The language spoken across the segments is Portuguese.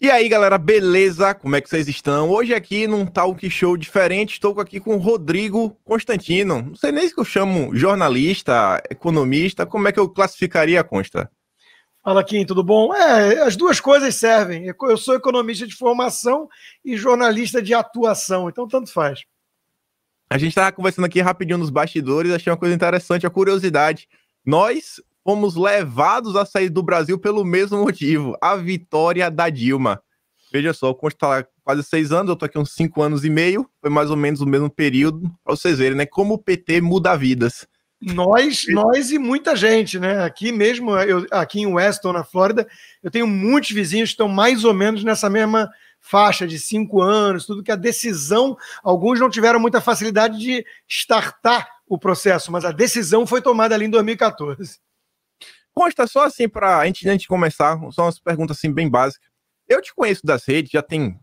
E aí, galera, beleza? Como é que vocês estão? Hoje aqui num talk show diferente, estou aqui com o Rodrigo Constantino. Não sei nem se eu chamo jornalista, economista, como é que eu classificaria a Consta? Fala, Kim, tudo bom? É, as duas coisas servem. Eu sou economista de formação e jornalista de atuação, então tanto faz. A gente estava conversando aqui rapidinho nos bastidores, achei uma coisa interessante, a curiosidade. Nós fomos levados a sair do Brasil pelo mesmo motivo, a vitória da Dilma. Veja só, como está lá quase seis anos, eu tô aqui uns cinco anos e meio, foi mais ou menos o mesmo período, para vocês verem, né, como o PT muda vidas. Nós, nós e muita gente, né? Aqui mesmo, eu, aqui em Weston, na Flórida, eu tenho muitos vizinhos que estão mais ou menos nessa mesma faixa de cinco anos, tudo que a decisão, alguns não tiveram muita facilidade de startar o processo, mas a decisão foi tomada ali em 2014. Consta só assim para a gente, começar, só umas perguntas assim bem básicas. Eu te conheço das redes já tem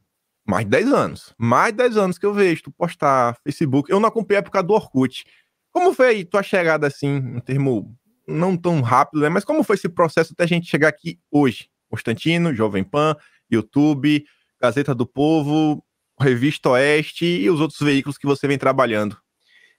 mais de 10 anos. Mais de 10 anos que eu vejo tu postar Facebook. Eu não acompanhei a época do Orkut. Como foi tua chegada assim, um termo não tão rápido, né? Mas como foi esse processo até a gente chegar aqui hoje? Constantino, Jovem Pan, YouTube, Gazeta do Povo, Revista Oeste e os outros veículos que você vem trabalhando.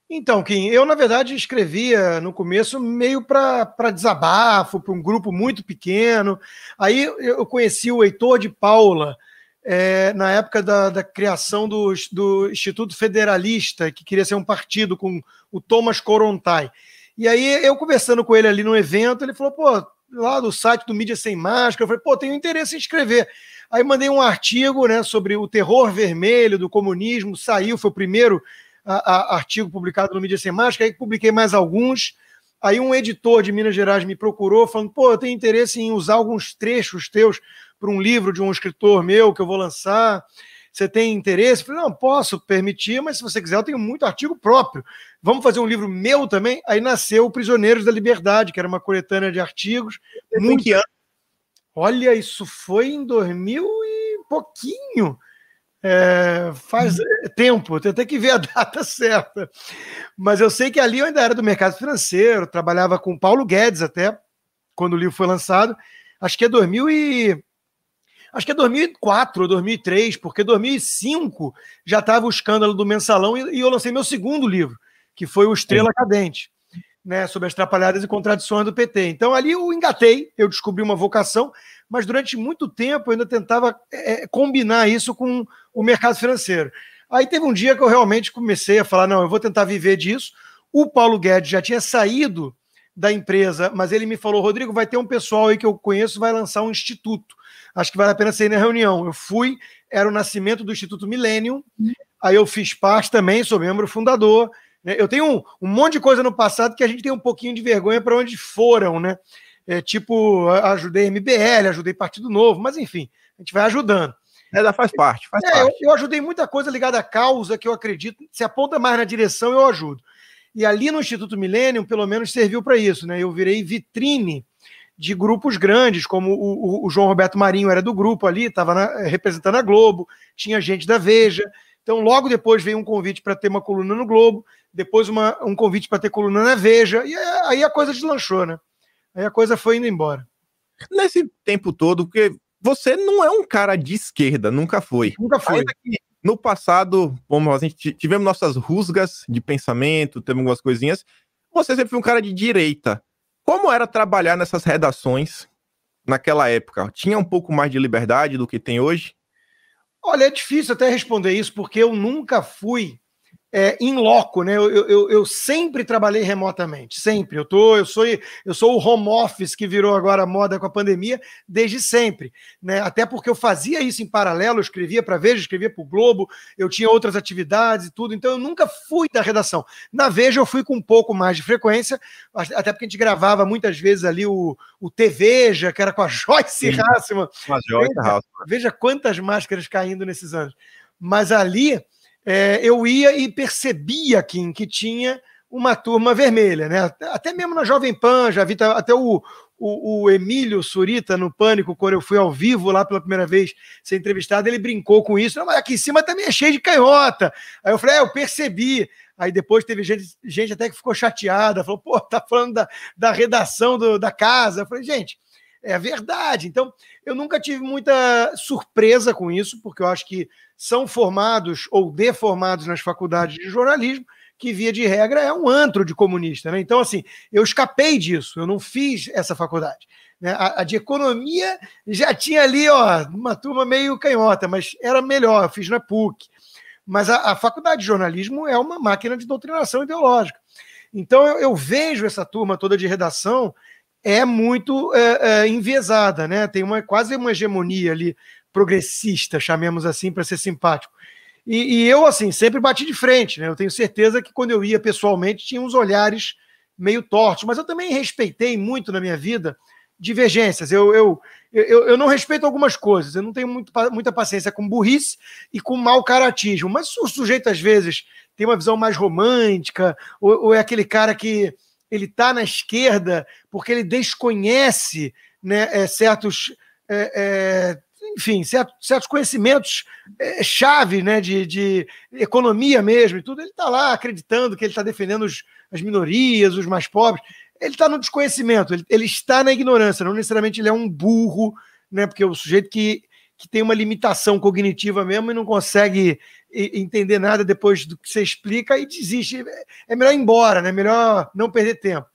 Então, Kim, eu na verdade escrevia no começo meio para desabafo, para um grupo muito pequeno. Aí eu conheci o Heitor de Paula, é, na época da, da criação do, do, Instituto Federalista, que queria ser um partido com o Thomas Corontai. E aí eu conversando com ele ali no evento, ele falou, pô, lá do site do Mídia Sem Máscara, eu falei, pô, tenho interesse em escrever. Aí mandei um artigo né, sobre o terror vermelho do comunismo, saiu, foi o primeiro a, a, artigo publicado no Mídia Sem Máscara, aí publiquei mais alguns. Aí um editor de Minas Gerais me procurou, falando: pô, eu tenho interesse em usar alguns trechos teus para um livro de um escritor meu que eu vou lançar. Você tem interesse? Eu falei, não, posso permitir, mas se você quiser, eu tenho muito artigo próprio. Vamos fazer um livro meu também? Aí nasceu Prisioneiros da Liberdade, que era uma coletânea de artigos. Muito... Olha, isso foi em 2000 e pouquinho. É, faz tempo, tem até que ver a data certa. Mas eu sei que ali eu ainda era do mercado financeiro, trabalhava com Paulo Guedes até, quando o livro foi lançado. Acho que é 2000 e... Acho que é 2004 ou 2003, porque 2005 já estava o escândalo do mensalão e, e, eu lancei meu segundo livro, que foi o Estrela é. Cadente, né, sobre as trapalhadas e contradições do PT. Então ali eu engatei, eu descobri uma vocação, mas durante muito tempo eu ainda tentava é, combinar isso com o mercado financeiro. Aí teve um dia que eu realmente comecei a falar: não, eu vou tentar viver disso. O Paulo Guedes já tinha saído da empresa, mas ele me falou: Rodrigo, vai ter um pessoal aí que eu conheço, vai lançar um instituto. Acho que vale a pena ser na reunião. Eu fui, era o nascimento do Instituto Millennium, aí eu fiz parte também, sou membro fundador. Né? Eu tenho um, um monte de coisa no passado que a gente tem um pouquinho de vergonha para onde foram, né? É, tipo, ajudei MBL, ajudei Partido Novo, mas enfim, a gente vai ajudando. É, faz parte, faz é, parte. Eu, eu, ajudei muita coisa ligada à causa que eu acredito. Se aponta mais na direção, eu ajudo. E ali no Instituto Millennium, pelo menos, serviu para isso, né? Eu virei vitrine de grupos grandes, como o, o, o João Roberto Marinho era do grupo ali, estava representando a Globo, tinha gente da Veja. Então, logo depois veio um convite para ter uma coluna no Globo, depois uma, um convite para ter coluna na Veja, e aí a coisa deslanchou, né? Aí a coisa foi indo embora. Nesse tempo todo, porque você não é um cara de esquerda, nunca foi. Nunca foi. no passado, como a gente tivemos nossas rusgas de pensamento, temos algumas coisinhas, você sempre foi um cara de direita. Como era trabalhar nessas redações naquela época? Tinha um pouco mais de liberdade do que tem hoje? Olha, é difícil até responder isso, porque eu nunca fui é, in loco, né? Eu, eu, eu, sempre trabalhei remotamente, sempre. Eu, tô, eu, sou, eu sou o home office que virou agora moda com a pandemia desde sempre, né? Até porque eu fazia isso em paralelo, eu escrevia para Veja, escrevia para o Globo, eu tinha outras atividades e tudo, então eu nunca fui da redação. Na Veja eu fui com um pouco mais de frequência, até porque a gente gravava muitas vezes ali o, o TVeja, que era com a Joyce Hassman. Joyce veja, veja quantas máscaras caindo nesses anos. Mas ali é, eu ia e percebia, Kim, que tinha uma turma vermelha, né? Até mesmo na Jovem Pan, já vi até o, o, o, Emílio Surita no Pânico, quando eu fui ao vivo lá pela primeira vez ser entrevistado, ele brincou com isso. Não, mas aqui em cima também é cheio de canhota. Aí eu falei, é, eu percebi. Aí depois teve gente, gente até que ficou chateada, falou, pô, tá falando da, da redação do, da casa. Eu falei, gente, é verdade. Então, eu nunca tive muita surpresa com isso, porque eu acho que são formados ou deformados nas faculdades de jornalismo, que via de regra é um antro de comunista. Né? Então, assim, eu escapei disso, eu não fiz essa faculdade. Né? A, a, de economia já tinha ali ó, uma turma meio canhota, mas era melhor, eu fiz na PUC. Mas a, a faculdade de jornalismo é uma máquina de doutrinação ideológica. Então eu, eu vejo essa turma toda de redação é muito é, é, enviesada, né? Tem uma quase uma hegemonia ali progressista, chamemos assim, para ser simpático. E, e, eu, assim, sempre bati de frente, né? Eu tenho certeza que quando eu ia pessoalmente tinha uns olhares meio tortos, mas eu também respeitei muito na minha vida divergências. Eu, eu, eu, eu não respeito algumas coisas, eu não tenho muito, muita paciência com burrice e com mau caratismo, mas o sujeito às vezes tem uma visão mais romântica, ou, ou é aquele cara que ele está na esquerda porque ele desconhece né, é, certos. É, é, enfim, certos, certos conhecimentos é, chave né, de, de, economia mesmo e tudo, ele está lá acreditando que ele está defendendo os, as minorias, os mais pobres. Ele está no desconhecimento, ele, ele, está na ignorância, não necessariamente ele é um burro, né, porque o sujeito que, que tem uma limitação cognitiva mesmo e não consegue entender nada depois do que você explica e desiste. É melhor ir embora, né? melhor não perder tempo.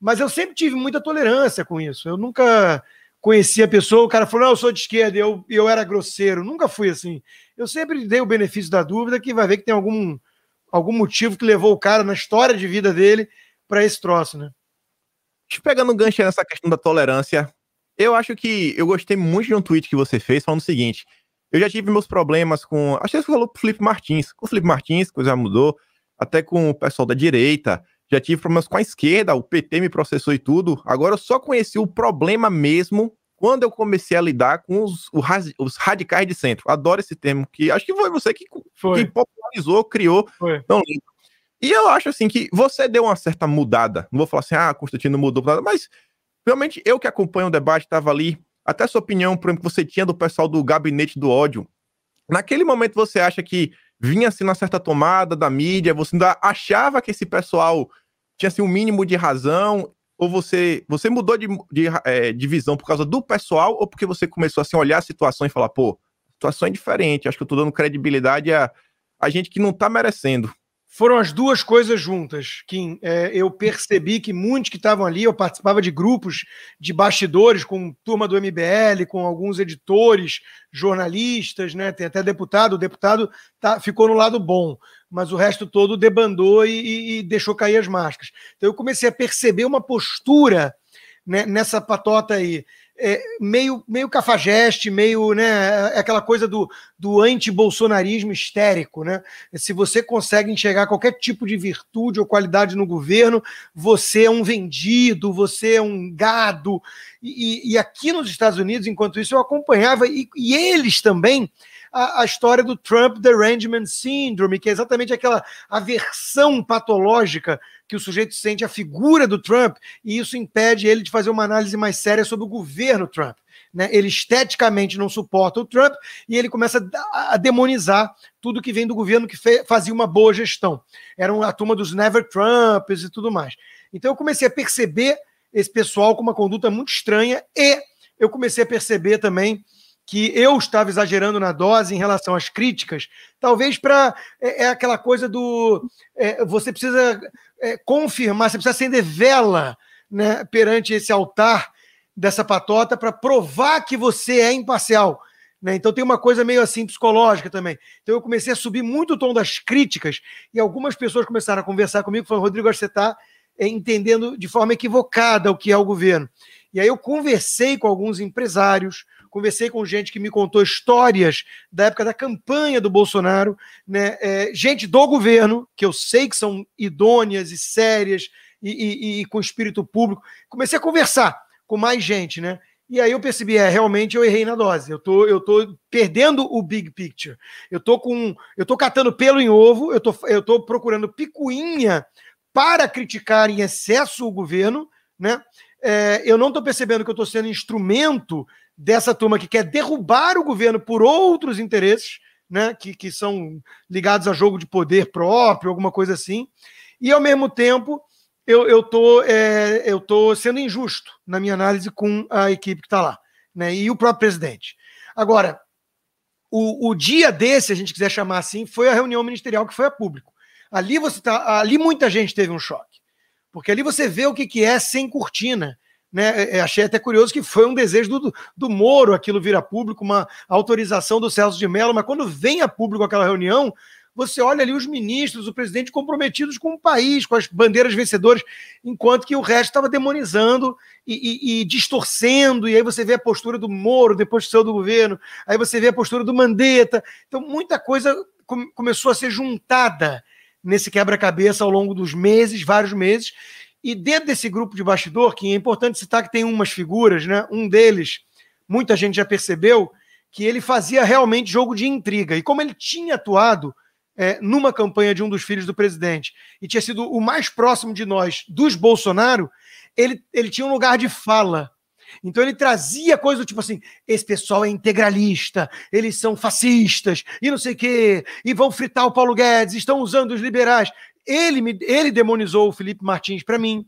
Mas eu sempre tive muita tolerância com isso. Eu nunca conheci a pessoa, o cara falou, não, eu sou de esquerda, eu, eu era grosseiro. Nunca fui assim. Eu sempre dei o benefício da dúvida que vai ver que tem algum, algum motivo que levou o cara na história de vida dele para esse troço, né? Pegando um gancho nessa questão da tolerância, eu acho que eu gostei muito de um tweet que você fez falando o seguinte: eu já tive meus problemas com. Acho que você falou pro Felipe Martins. Com o Felipe Martins, coisa mudou. Até com o pessoal da direita. Já tive problemas com a esquerda, o PT me processou e tudo. Agora eu só conheci o problema mesmo quando eu comecei a lidar com os, os radicais de centro. Adoro esse termo, que acho que foi você que, foi. que popularizou, criou. Foi. Não lembro. E eu acho assim que você deu uma certa mudada. Não vou falar assim, ah, Constantino mudou nada, mas realmente eu que acompanho o debate, estava ali até sua opinião, por exemplo, que você tinha do pessoal do gabinete do ódio. Naquele momento você acha que vinha assim uma certa tomada da mídia, você ainda achava que esse pessoal tinha assim, um mínimo de razão, ou você você mudou de, de, é, de visão por causa do pessoal, ou porque você começou assim, a olhar a situação e falar, pô, a situação é diferente, acho que eu tô dando credibilidade a, a gente que não tá merecendo. Foram as duas coisas juntas, Kim. É, eu percebi que muitos que estavam ali, eu participava de grupos de bastidores com turma do MBL, com alguns editores, jornalistas, né? Tem até deputado. O deputado tá, ficou no lado bom, mas o resto todo debandou e, e deixou cair as máscaras. Então eu comecei a perceber uma postura né, nessa patota aí é, meio, meio cafajeste, meio, né, é aquela coisa do, do anti-bolsonarismo histérico, né? Se você consegue enxergar qualquer tipo de virtude ou qualidade no governo, você é um vendido, você é um gado. E, e aqui nos Estados Unidos, enquanto isso, eu acompanhava, e, e eles também a, a, história do Trump Derangement Syndrome, que é exatamente aquela aversão patológica que o sujeito sente à figura do Trump, e isso impede ele de fazer uma análise mais séria sobre o governo Trump. Né? Ele esteticamente não suporta o Trump e ele começa a, demonizar tudo que vem do governo que fazia uma boa gestão. Era a turma dos Never Trumps e tudo mais. Então eu comecei a perceber esse pessoal com uma conduta muito estranha e eu comecei a perceber também que eu estava exagerando na dose em relação às críticas, talvez para. É, é, aquela coisa do. É, você precisa é, confirmar, você precisa acender vela né, perante esse altar dessa patota para provar que você é imparcial. Né? Então tem uma coisa meio assim psicológica também. Então eu comecei a subir muito o tom das críticas e algumas pessoas começaram a conversar comigo, falando, Rodrigo, você está é, entendendo de forma equivocada o que é o governo. E aí eu conversei com alguns empresários, conversei com gente que me contou histórias da época da campanha do Bolsonaro, né? É, gente do governo, que eu sei que são idôneas e sérias e, e, e, com espírito público. Comecei a conversar com mais gente, né? E aí eu percebi, é, realmente eu errei na dose. Eu tô, eu tô perdendo o big picture. Eu tô com, eu tô catando pelo em ovo, eu tô, eu tô procurando picuinha para criticar em excesso o governo, né? É, eu não estou percebendo que eu estou sendo instrumento dessa turma que quer derrubar o governo por outros interesses, né, que, que são ligados a jogo de poder próprio, alguma coisa assim, e ao mesmo tempo eu, eu, tô, é, eu tô sendo injusto na minha análise com a equipe que está lá, né? E o próprio presidente. Agora, o, o dia desse, a gente quiser chamar assim, foi a reunião ministerial que foi a público. Ali você tá, ali muita gente teve um choque, porque ali você vê o que, que é sem cortina. Né, é, é, achei até curioso que foi um desejo do, do Moro aquilo vir a público, uma autorização do Celso de Mello, mas quando vem a público aquela reunião, você olha ali os ministros, o presidente comprometidos com o país, com as bandeiras vencedoras, enquanto que o resto estava demonizando e, e, e, distorcendo, e aí você vê a postura do Moro depois que saiu do governo, aí você vê a postura do Mandetta. Então, muita coisa começou a ser juntada nesse quebra-cabeça ao longo dos meses, vários meses, e dentro desse grupo de bastidor, que é importante citar que tem umas figuras, né? Um deles, muita gente já percebeu, que ele fazia realmente jogo de intriga. E como ele tinha atuado é, numa campanha de um dos filhos do presidente e tinha sido o mais próximo de nós dos Bolsonaro, ele, ele tinha um lugar de fala. Então ele trazia coisa do tipo assim: esse pessoal é integralista, eles são fascistas e não sei o quê, e vão fritar o Paulo Guedes, estão usando os liberais. Ele, me, ele demonizou o Felipe Martins para mim,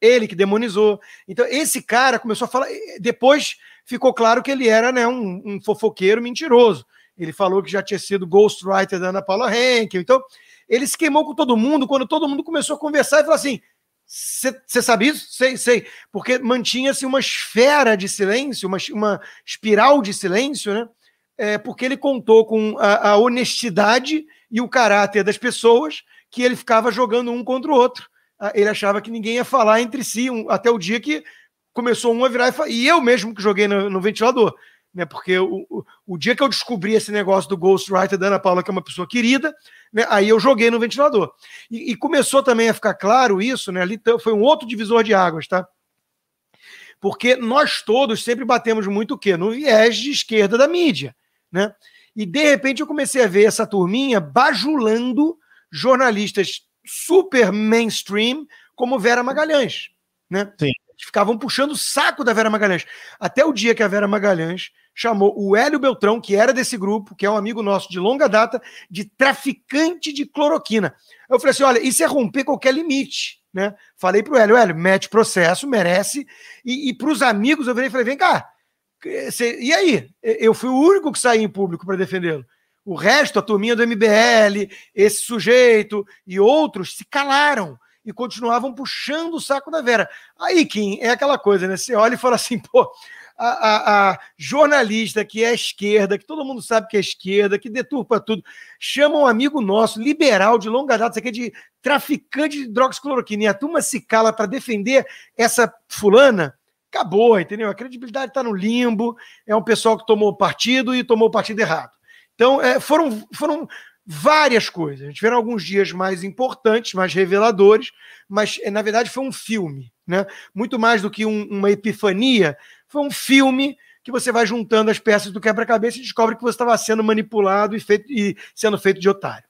ele que demonizou. Então esse cara começou a falar. Depois ficou claro que ele era né, um, um fofoqueiro mentiroso. Ele falou que já tinha sido ghostwriter da Ana Paula Henkel. Então, ele se queimou com todo mundo quando todo mundo começou a conversar e falou assim: você sabe isso? Sei, sei. Porque mantinha-se uma esfera de silêncio, uma, uma espiral de silêncio, né? É, porque ele contou com a, a, honestidade e o caráter das pessoas que ele ficava jogando um contra o outro. Ah, ele achava que ninguém ia falar entre si, um, até o dia que começou um a virar e, e eu mesmo que joguei no, no ventilador né? Porque o, o, o, dia que eu descobri esse negócio do Ghostwriter da Ana Paula, que é uma pessoa querida, né? Aí eu joguei no ventilador. E, e, começou também a ficar claro isso, né? Ali foi um outro divisor de águas, tá? Porque nós todos sempre batemos muito o quê? No viés de esquerda da mídia, né? E de repente eu comecei a ver essa turminha bajulando jornalistas super mainstream como Vera Magalhães, né? Sim ficavam puxando o saco da Vera Magalhães. Até o dia que a Vera Magalhães chamou o Hélio Beltrão, que era desse grupo, que é um amigo nosso de longa data, de traficante de cloroquina. Eu falei assim: olha, isso é romper qualquer limite. Né? Falei pro Hélio, Hélio, mete processo, merece. E, e para os amigos eu virei e falei: vem cá, cê, e aí? Eu fui o único que saí em público para defendê-lo. O resto, a turminha do MBL, esse sujeito e outros se calaram e continuavam puxando o saco da Vera. Aí, Kim, é aquela coisa, né? Você olha e fala assim, pô, a, a, a, jornalista que é esquerda, que todo mundo sabe que é esquerda, que deturpa tudo, chama um amigo nosso, liberal de longa data, aqui de traficante de drogas cloroquina, e a turma se cala para defender essa fulana, acabou, entendeu? A credibilidade está no limbo, é um pessoal que tomou partido e tomou partido errado. Então, é, foram, foram várias coisas. Tiveram alguns dias mais importantes, mais reveladores, mas na verdade foi um filme, né? Muito mais do que um, uma epifania, foi um filme que você vai juntando as peças do quebra-cabeça e descobre que você estava sendo manipulado e, feito, e sendo feito de otário.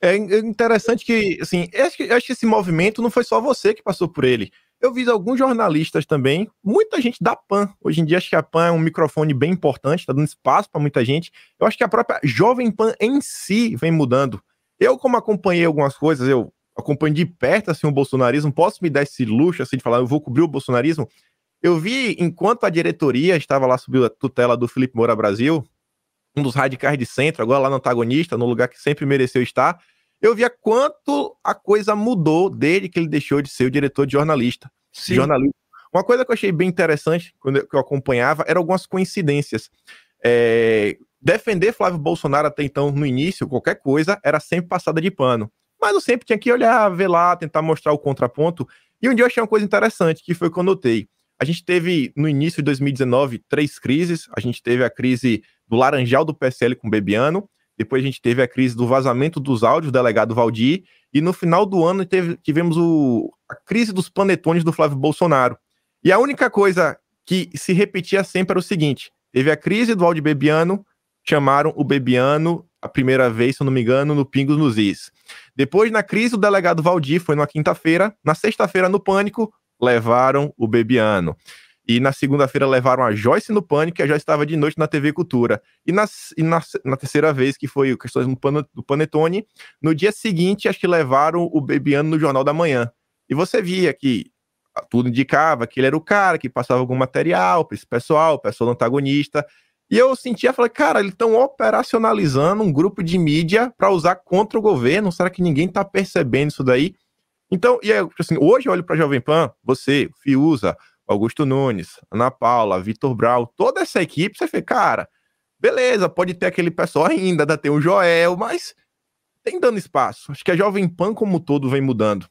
É interessante que, assim, acho que, acho que esse movimento não foi só você que passou por ele. Eu vi alguns jornalistas também, muita gente da PAN. Hoje em dia, acho que a PAN é um microfone bem importante, está dando espaço para muita gente. Eu acho que a própria Jovem Pan em si vem mudando. Eu, como acompanhei algumas coisas, eu acompanho de perto assim, o bolsonarismo, posso me dar esse luxo assim, de falar, eu vou cobrir o bolsonarismo. Eu vi, enquanto a diretoria estava lá sob a tutela do Felipe Moura Brasil, um dos radicais de centro, agora lá no antagonista, no lugar que sempre mereceu estar, eu via quanto a coisa mudou desde que ele deixou de ser o diretor de jornalista. Sim. Jornalista. Uma coisa que eu achei bem interessante quando eu acompanhava eram algumas coincidências. É, defender Flávio Bolsonaro até então, no início, qualquer coisa, era sempre passada de pano. Mas eu sempre tinha que olhar, ver lá, tentar mostrar o contraponto. E um dia eu achei uma coisa interessante, que foi quando eu notei. A gente teve, no início de 2019, três crises. A gente teve a crise do Laranjal do PSL com o Bebiano, depois a gente teve a crise do vazamento dos áudios do delegado Valdir, e no final do ano teve, tivemos o, a crise dos panetones do Flávio Bolsonaro. E a única coisa que se repetia sempre era o seguinte: teve a crise do Valdir Bebiano, chamaram o Bebiano a primeira vez, se eu não me engano, no Pingos nos Is. Depois, na crise do delegado Valdir, foi na quinta-feira. Na sexta-feira, no Pânico, levaram o Bebiano. E na segunda-feira levaram a Joyce no pânico, que já estava de noite na TV Cultura. E, na, e na, na terceira vez, que foi questões pan, do Panetone, no dia seguinte, acho que levaram o Bebiano no Jornal da Manhã. E você via que tudo indicava que ele era o cara que passava algum material para esse pessoal, pessoal antagonista. E eu sentia, falei, cara, eles estão operacionalizando um grupo de mídia para usar contra o governo. Será que ninguém está percebendo isso daí? Então, e aí, assim, hoje eu olho para Jovem Pan, você, Fiuza, Augusto Nunes, Ana Paula, Vitor Brau, toda essa equipe, você fala, cara, beleza, pode ter aquele pessoal ainda, ainda tem o Joel, mas tem dando espaço. Acho que a Jovem Pan como todo vem mudando.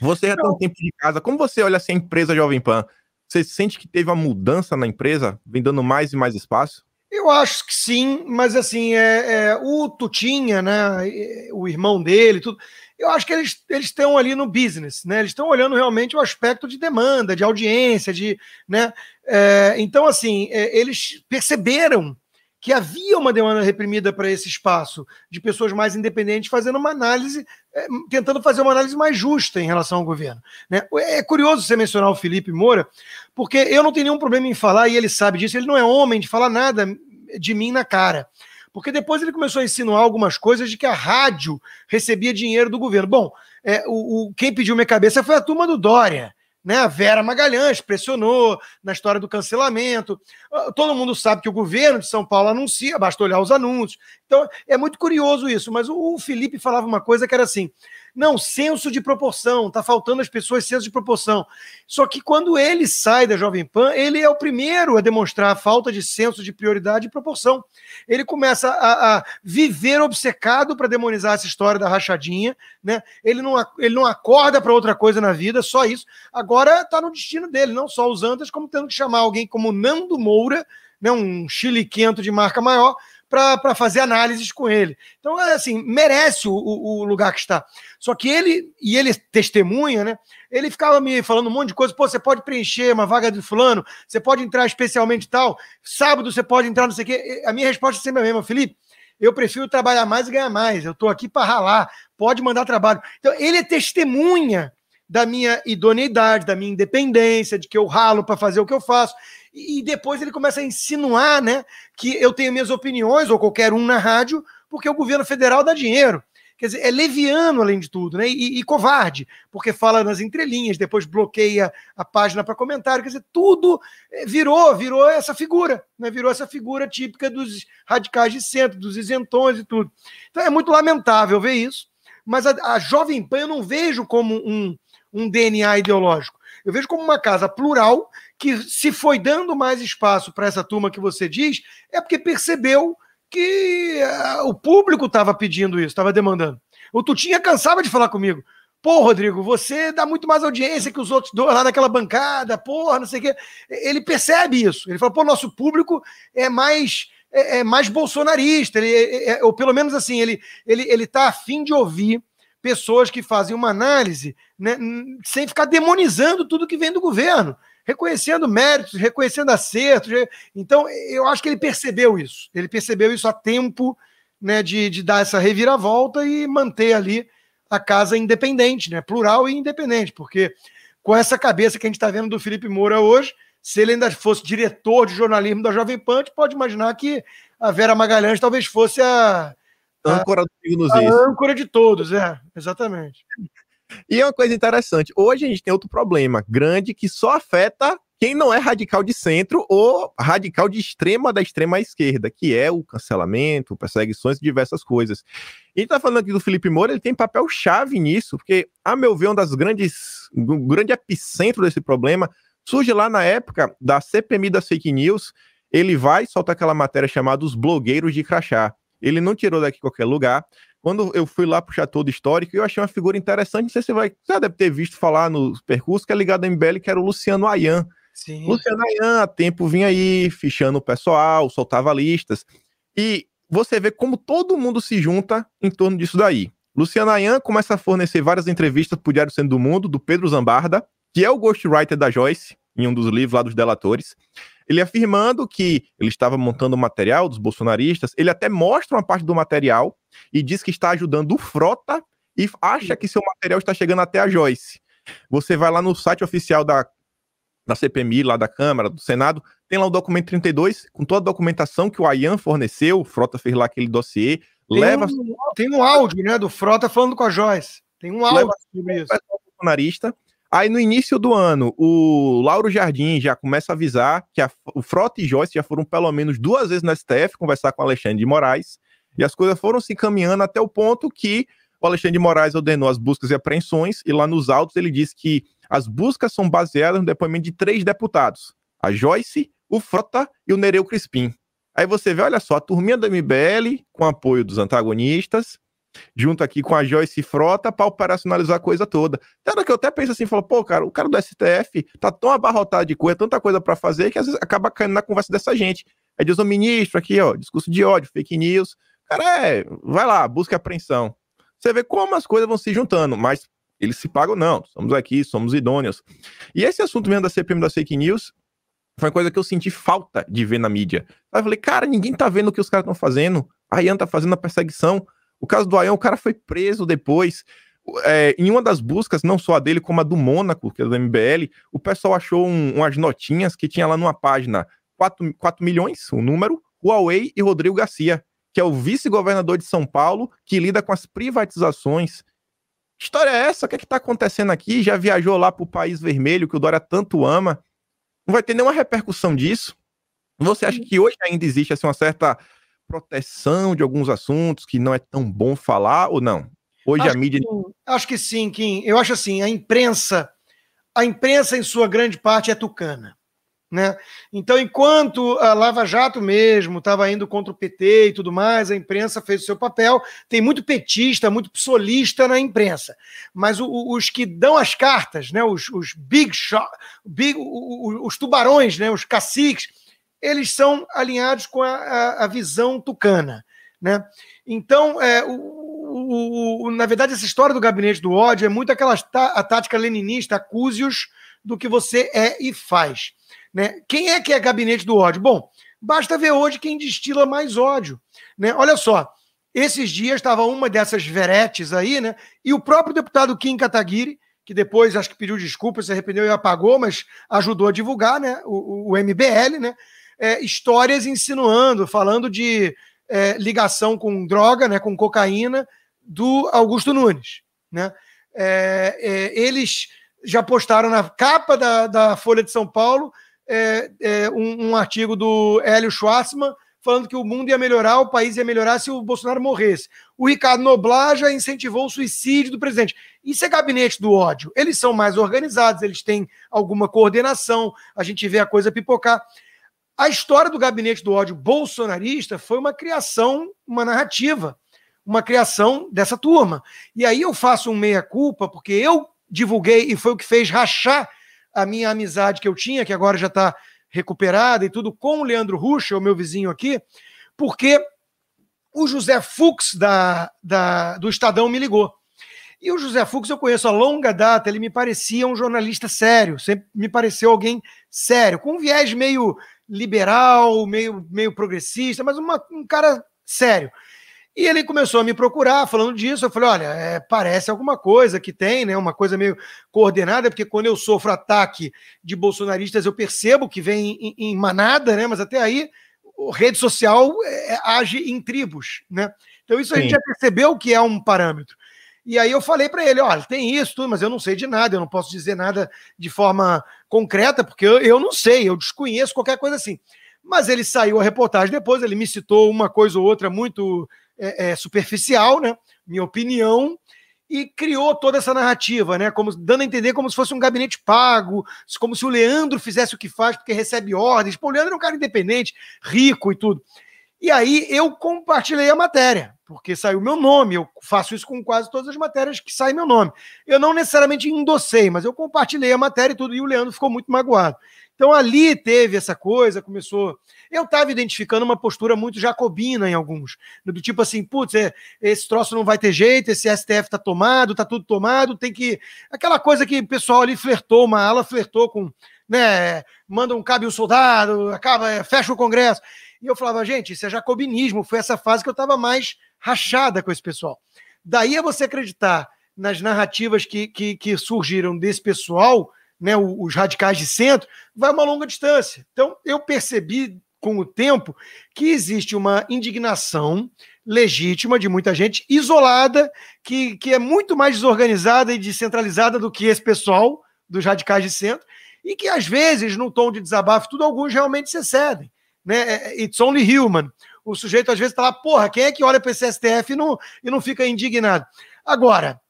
Você já tem um tempo de casa, como você olha assim a empresa Jovem Pan? Você sente que teve uma mudança na empresa, vem dando mais e mais espaço? Eu acho que sim, mas assim, é, é, o Tutinha, né, o irmão dele, tudo, eu acho que eles, estão ali no business, né? Eles estão olhando realmente o aspecto de demanda, de audiência, de, né? É, então, assim, é, eles perceberam que havia uma demanda reprimida para esse espaço de pessoas mais independentes fazendo uma análise, é, tentando fazer uma análise mais justa em relação ao governo. Né? É curioso você mencionar o Felipe Moura, porque eu não tenho nenhum problema em falar, e ele sabe disso, ele não é homem de falar nada de mim na cara. Porque depois ele começou a insinuar algumas coisas de que a rádio recebia dinheiro do governo. Bom, é, o, o, quem pediu minha cabeça foi a turma do Dória. Né? A Vera Magalhães pressionou na história do cancelamento. Ah, todo mundo sabe que o governo de São Paulo anuncia, basta olhar os anúncios. Então é muito curioso isso. Mas o Felipe falava uma coisa que era assim: não, senso de proporção, tá faltando as pessoas senso de proporção. Só que quando ele sai da Jovem Pan, ele é o primeiro a demonstrar a falta de senso de prioridade e proporção. Ele começa a, a viver obcecado para demonizar essa história da rachadinha, né? Ele não, ele não acorda para outra coisa na vida, só isso. Agora está no destino dele, não só os Antas, como tendo que chamar alguém como Nando Moura, né, um chiliquento de marca maior, para fazer análises com ele. Então, é assim, merece o, o, lugar que está. Só que ele, e ele testemunha, né? Ele ficava me falando um monte de coisa. Pô, você pode preencher uma vaga de fulano, você pode entrar especialmente tal, sábado você pode entrar, não sei o quê. A minha resposta é sempre a mesma, Felipe. Eu prefiro trabalhar mais e ganhar mais. Eu estou aqui para ralar. Pode mandar trabalho. Então, ele é testemunha da minha idoneidade, da minha independência, de que eu ralo para fazer o que eu faço e depois ele começa a insinuar né, que eu tenho minhas opiniões, ou qualquer um na rádio, porque o governo federal dá dinheiro. Quer dizer, é leviano, além de tudo, né? E, e covarde, porque fala nas entrelinhas, depois bloqueia a página para comentário. Quer dizer, tudo eh, virou, virou essa figura, né? Virou essa figura típica dos radicais de centro, dos isentões e tudo. Então é muito lamentável ver isso, mas a, a Jovem Pan eu não vejo como um, um DNA ideológico. Eu vejo como uma casa plural que, se foi dando mais espaço para essa turma que você diz, é porque percebeu que uh, o público estava pedindo isso, estava demandando. O Tutinha cansava de falar comigo. Pô, Rodrigo, você dá muito mais audiência que os outros dois lá naquela bancada, porra, não sei o quê. Ele percebe isso. Ele fala, pô, nosso público é mais é, é mais bolsonarista, ele, é, é ou pelo menos assim, ele, ele, ele tá afim de ouvir pessoas que fazem uma análise né, sem ficar demonizando tudo que vem do governo, reconhecendo méritos, reconhecendo acertos. Então, eu acho que ele percebeu isso. Ele percebeu isso a tempo né, de, de dar essa reviravolta e manter ali a casa independente, né, plural e independente, porque com essa cabeça que a gente está vendo do Felipe Moura hoje, se ele ainda fosse diretor de jornalismo da Jovem Pan, pode imaginar que a Vera Magalhães talvez fosse a âncora do Signos A âncora de todos, é, exatamente. E é uma coisa interessante, hoje a gente tem outro problema grande que só afeta quem não é radical de centro ou radical de extrema da extrema esquerda, que é o cancelamento, perseguições e diversas coisas. E a gente tá falando aqui do Felipe Moura, ele tem papel chave nisso, porque, a meu ver, um das grandes, um grande epicentro desse problema surge lá na época da CPMI das fake news, ele vai e solta aquela matéria chamada Os Blogueiros de Crachá. Ele não tirou daqui qualquer lugar. Quando eu fui lá pro Chateau do Histórico, eu achei uma figura interessante. Não sei se você vai. Você deve ter visto falar no percurso que é ligado ao MBL, que era o Luciano Ayan. Sim. Luciano Ayan, há tempo vinha aí, fichando o pessoal, soltava listas. E você vê como todo mundo se junta em torno disso daí. Luciano Ayan começa a fornecer várias entrevistas pro Diário Centro do Mundo, do Pedro Zambarda, que é o ghostwriter da Joyce, em um dos livros lá dos delatores ele afirmando que ele estava montando o material dos bolsonaristas, ele até mostra uma parte do material e diz que está ajudando o Frota e acha que seu material está chegando até a Joyce. Você vai lá no site oficial da, da CPMI, lá da Câmara, do Senado, tem lá o documento 32, com toda a documentação que o Ayan forneceu, o Frota fez lá aquele dossiê, tem leva... Um, tem um áudio, né, do Frota falando com a Joyce. Tem um áudio sobre isso. Bolsonarista, Aí no início do ano, o Lauro Jardim já começa a avisar que a, o Frota e Joyce já foram pelo menos duas vezes no STF conversar com o Alexandre de Moraes, e as coisas foram se caminhando até o ponto que o Alexandre de Moraes ordenou as buscas e apreensões, e lá nos autos ele diz que as buscas são baseadas no depoimento de três deputados: a Joyce, o Frota e o Nereu Crispim. Aí você vê, olha só, a turminha do MBL, com apoio dos antagonistas, junto aqui com a Joyce Frota, para operacionalizar a coisa toda. Tanto que eu até penso assim, falo, pô, cara, o cara do STF tá tão abarrotado de coisa, tanta coisa para fazer, que às vezes acaba caindo na conversa dessa gente. Aí diz o ministro aqui, ó, discurso de ódio, fake news. Cara, é, vai lá, busca apreensão. Você vê como as coisas vão se juntando, mas eles se pagam, não. Somos aqui, somos idôneos. E esse assunto mesmo da CPM das fake news foi uma coisa que eu senti falta de ver na mídia. Aí eu falei, cara, ninguém tá vendo o que os caras estão fazendo. A Ian tá fazendo a perseguição. O caso do Ayan, o cara foi preso depois. É, em uma das buscas, não só a dele, como a do Mônaco, que é do MBL, o pessoal achou um, umas notinhas que tinha lá numa página 4, 4 milhões, o um número, Huawei e Rodrigo Garcia, que é o vice-governador de São Paulo, que lida com as privatizações história é essa? O que é que tá acontecendo aqui? Já viajou lá pro País Vermelho, que o Dória tanto ama. Não vai ter nenhuma repercussão disso. Você acha que hoje ainda existe assim, uma certa proteção de alguns assuntos que não é tão bom falar ou não? Hoje acho a mídia. Que, acho que sim, Kim. Eu acho assim, a imprensa, a imprensa, em sua grande parte, é tucana. Né? Então, enquanto a Lava Jato mesmo estava indo contra o PT e tudo mais, a imprensa fez o seu papel. Tem muito petista, muito psolista na imprensa, mas o, os que dão as cartas, né, os, os big shot, big, os, os tubarões, né, os caciques, eles são alinhados com a, a, a visão tucana. Né? Então, é, o, o, o, na verdade, essa história do gabinete do ódio é muito aquela a tática leninista, acuse-os do que você é e faz. Né? Quem é que é gabinete do ódio? Bom, basta ver hoje quem destila mais ódio. Né? Olha só, esses dias estava uma dessas veretes aí, né? E o próprio deputado Kim Kataguiri, que depois acho que pediu desculpa, se arrependeu e apagou, mas ajudou a divulgar, né? O, o MBL, né? É, histórias insinuando, falando de é, ligação com droga, né? Com cocaína do Augusto Nunes, né? É, é eles já postaram na capa da, da Folha de São Paulo é, é, um, um, artigo do Hélio Schwartzman falando que o mundo ia melhorar, o país ia melhorar se o Bolsonaro morresse. O Ricardo Noblar já incentivou o suicídio do presidente. Isso é gabinete do ódio. Eles são mais organizados, eles têm alguma coordenação, a gente vê a coisa pipocar. A história do gabinete do ódio bolsonarista foi uma criação, uma narrativa, uma criação dessa turma. E aí eu faço um meia-culpa, porque eu divulguei e foi o que fez rachar a minha amizade que eu tinha, que agora já está recuperada e tudo, com o Leandro Ruxa, o meu vizinho aqui, porque o José Fux da, da, do Estadão me ligou. E o José Fux eu conheço a longa data, ele me parecia um jornalista sério, sempre me pareceu alguém sério, com um viés meio liberal, meio, meio progressista, mas uma, um cara sério. E ele começou a me procurar falando disso. Eu falei: olha, é, parece alguma coisa que tem, né? Uma coisa meio coordenada, porque quando eu sofro ataque de bolsonaristas, eu percebo que vem em, em manada, né? Mas até aí, a rede social é, age em tribos, né? Então, isso Sim. a gente já percebeu que é um parâmetro. E aí eu falei para ele: olha, tem isso, tudo, mas eu não sei de nada, eu não posso dizer nada de forma concreta, porque eu, eu não sei, eu desconheço qualquer coisa assim. Mas ele saiu a reportagem depois, ele me citou uma coisa ou outra muito é, é, superficial, né? Minha opinião, e criou toda essa narrativa, né? Como dando a entender como se fosse um gabinete pago, como se o Leandro fizesse o que faz porque recebe ordens. Pô, o Leandro é um cara independente, rico e tudo. E aí eu compartilhei a matéria, porque saiu meu nome. Eu faço isso com quase todas as matérias que saem meu nome. Eu não necessariamente endossei, mas eu compartilhei a matéria e tudo, e o Leandro ficou muito magoado. Então ali teve essa coisa, começou. Eu estava identificando uma postura muito jacobina em alguns, do tipo assim, putz, é, esse troço não vai ter jeito, esse STF está tomado, está tudo tomado, tem que. Aquela coisa que o pessoal ali flertou, uma ala flertou com, né, manda um cabe um soldado, acaba, é, fecha o Congresso. E eu falava, gente, isso é jacobinismo, foi essa fase que eu estava mais rachada com esse pessoal. Daí a você acreditar nas narrativas que, que, que surgiram desse pessoal né, os radicais de centro, vai uma longa distância. Então, eu percebi com o tempo que existe uma indignação legítima de muita gente, isolada, que, que é muito mais desorganizada e descentralizada do que esse pessoal, dos radicais de centro, e que às vezes, no tom de desabafo, tudo, alguns realmente se excedem. Né? É, é, it's only human. O sujeito às vezes está lá, porra, quem é que olha para esse STF e não, e não fica indignado? Agora,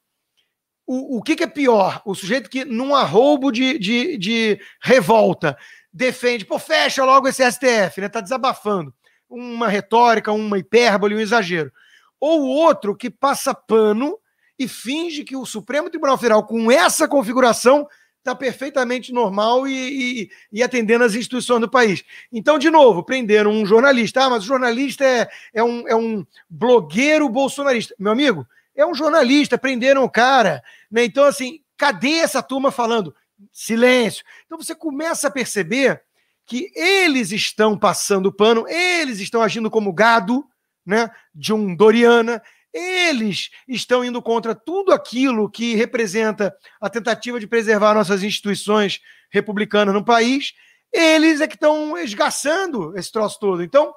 o, o que, que, é pior? O sujeito que, num arroubo de, de, de revolta, defende, pô, fecha logo esse STF, né? Tá desabafando. Uma retórica, uma hipérbole, um exagero. Ou o outro que passa pano e finge que o Supremo Tribunal Federal, com essa configuração, está perfeitamente normal e, e, e, atendendo as instituições do país. Então, de novo, prenderam um jornalista. Ah, mas o jornalista é, é, um, é um blogueiro bolsonarista. Meu amigo, é um jornalista, prenderam o cara. Né? Então, assim, cadê essa turma falando? Silêncio. Então você começa a perceber que eles estão passando pano, eles estão agindo como gado, né, de um Doriana, eles estão indo contra tudo aquilo que representa a tentativa de preservar nossas instituições republicanas no país. Eles é que estão esgaçando esse troço todo. Então,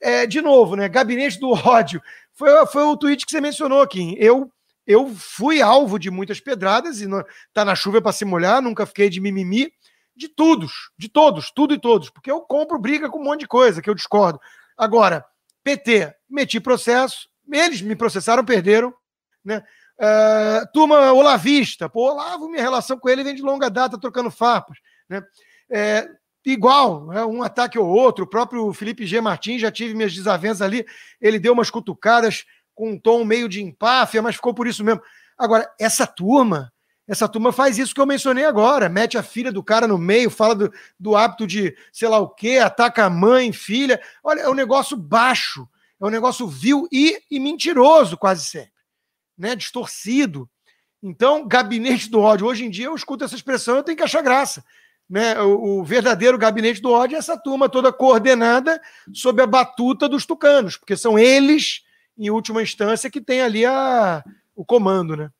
é, de novo, né? Gabinete do ódio. Foi, foi o tweet que você mencionou aqui. Eu eu fui alvo de muitas pedradas e não, tá na chuva para se molhar, nunca fiquei de mimimi. De todos, de todos, tudo e todos, porque eu compro briga com um monte de coisa que eu discordo. Agora, PT, meti processo, eles me processaram, perderam, né? Uh, turma Olavista, pô, Olavo, minha relação com ele vem de longa data, trocando farpas, né? É, igual, é, um ataque ou outro, o próprio Felipe G. Martins, já tive minhas desavenças ali, ele deu umas cutucadas com um tom meio de empáfia, mas ficou por isso mesmo. Agora, essa turma, essa turma faz isso que eu mencionei agora, mete a filha do cara no meio, fala do, do hábito de sei lá o quê, ataca a mãe, filha. Olha, é um negócio baixo, é um negócio vil e, e mentiroso quase sempre, né? Distorcido. Então, gabinete do ódio. Hoje em dia eu escuto essa expressão, eu tenho que achar graça. Né? O, o verdadeiro gabinete do ódio é essa turma toda coordenada sob a batuta dos tucanos, porque são eles, em última instância, que tem ali a, o comando, né?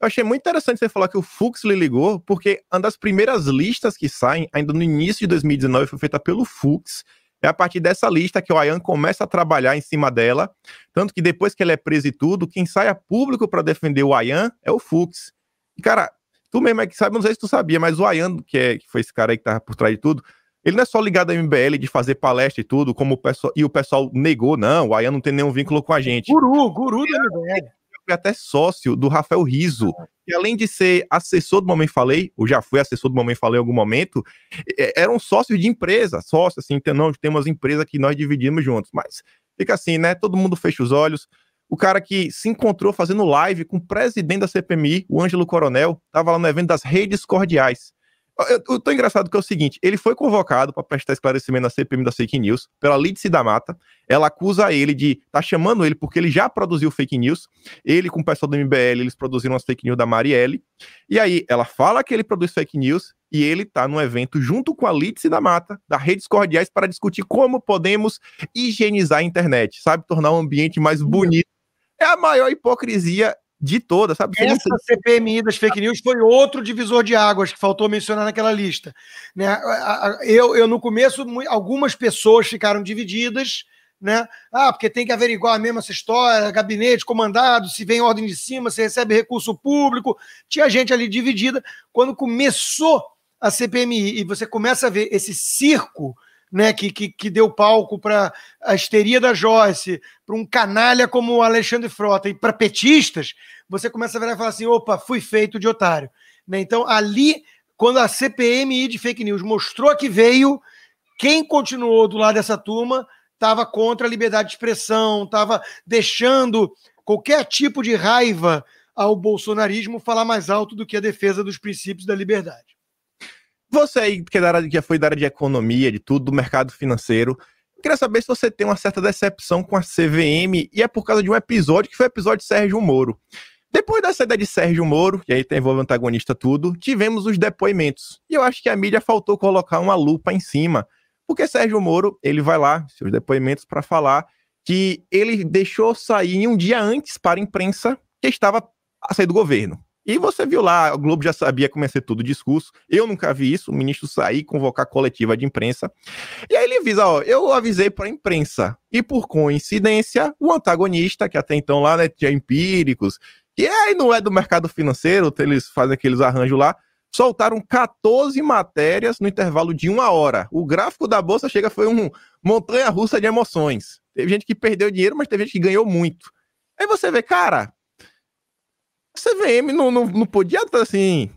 Eu achei muito interessante você falar que o Fux lhe ligou, porque uma das primeiras listas que saem, ainda no início de 2019, foi feita pelo Fux, é a partir dessa lista que o Ayan começa a trabalhar em cima dela. Tanto que depois que ele é preso e tudo, quem sai a público para defender o Ayan é o Fux. E, cara, tu mesmo é que sabe, não sei se tu sabia, mas o Ayan, que, é, que foi esse cara aí que tava por trás de tudo, ele não é só ligado ao MBL de fazer palestra e tudo, como o pessoal, e o pessoal negou, não, o Ayan não tem nenhum vínculo com a gente. Guru, guru do MBL. Foi até sócio do Rafael Riso, que além de ser assessor do Mamãe Falei, ou já foi assessor do Mamãe Falei em algum momento, eram sócios de empresa, sócio, assim, então, não, temos empresa que nós dividimos juntos, mas fica assim, né, todo mundo fecha os olhos, o cara que se encontrou fazendo live com o presidente da CPMI, o Ângelo Coronel, estava lá no evento das redes cordiais. Eu, tô engraçado que é o seguinte: ele foi convocado para prestar esclarecimento na CPMI da fake news pela Lídice da Mata. Ela acusa ele de tá chamando ele porque ele já produziu fake news. Ele, com o pessoal do MBL, eles produziram as fake news da Marielle. E aí, ela fala que ele produz fake news e ele tá no evento junto com a Lídice da Mata, da Redes Cordiais, para discutir como podemos higienizar a internet, sabe? Tornar o ambiente mais bonito. É a maior hipocrisia de todas, sabe? Essa não... CPMI das fake news foi outro divisor de águas que faltou mencionar naquela lista. Né? Eu, eu, no começo, algumas pessoas ficaram divididas, né? Ah, porque tem que averiguar a mesma essa história, gabinete comandado, se vem ordem de cima, se recebe recurso público. Tinha gente ali dividida. Quando começou a CPMI e você começa a ver esse circo né, que, que, que deu palco para a histeria da Joyce, para um canalha como o Alexandre Frota e para petistas, você começa a ver e falar assim: opa, fui feito de otário. Né? Então, ali, quando a CPMI de fake news mostrou que veio, quem continuou do lado dessa turma estava contra a liberdade de expressão, estava deixando qualquer tipo de raiva ao bolsonarismo falar mais alto do que a defesa dos princípios da liberdade. Você aí, que, é da área, que foi da área de economia, de tudo, do mercado financeiro, queria saber se você tem uma certa decepção com a CVM e é por causa de um episódio que foi o episódio de Sérgio Moro. Depois da saída de Sérgio Moro, e aí tem o antagonista tudo, tivemos os depoimentos. E eu acho que a mídia faltou colocar uma lupa em cima. Porque Sérgio Moro, ele vai lá, seus depoimentos, para falar que ele deixou sair um dia antes para a imprensa que estava a sair do governo. E você viu lá, o Globo já sabia como ia ser tudo o discurso. Eu nunca vi isso, o ministro sair convocar coletiva de imprensa. E aí ele avisa, ó, eu avisei para a imprensa. E por coincidência, o antagonista, que até então lá, né, tinha empíricos, que aí não é do mercado financeiro, eles fazem aqueles arranjos lá, soltaram 14 matérias no intervalo de uma hora. O gráfico da bolsa chega foi um montanha russa de emoções. Teve gente que perdeu dinheiro, mas teve gente que ganhou muito. Aí você vê, cara, CVM não, não, não podia assim,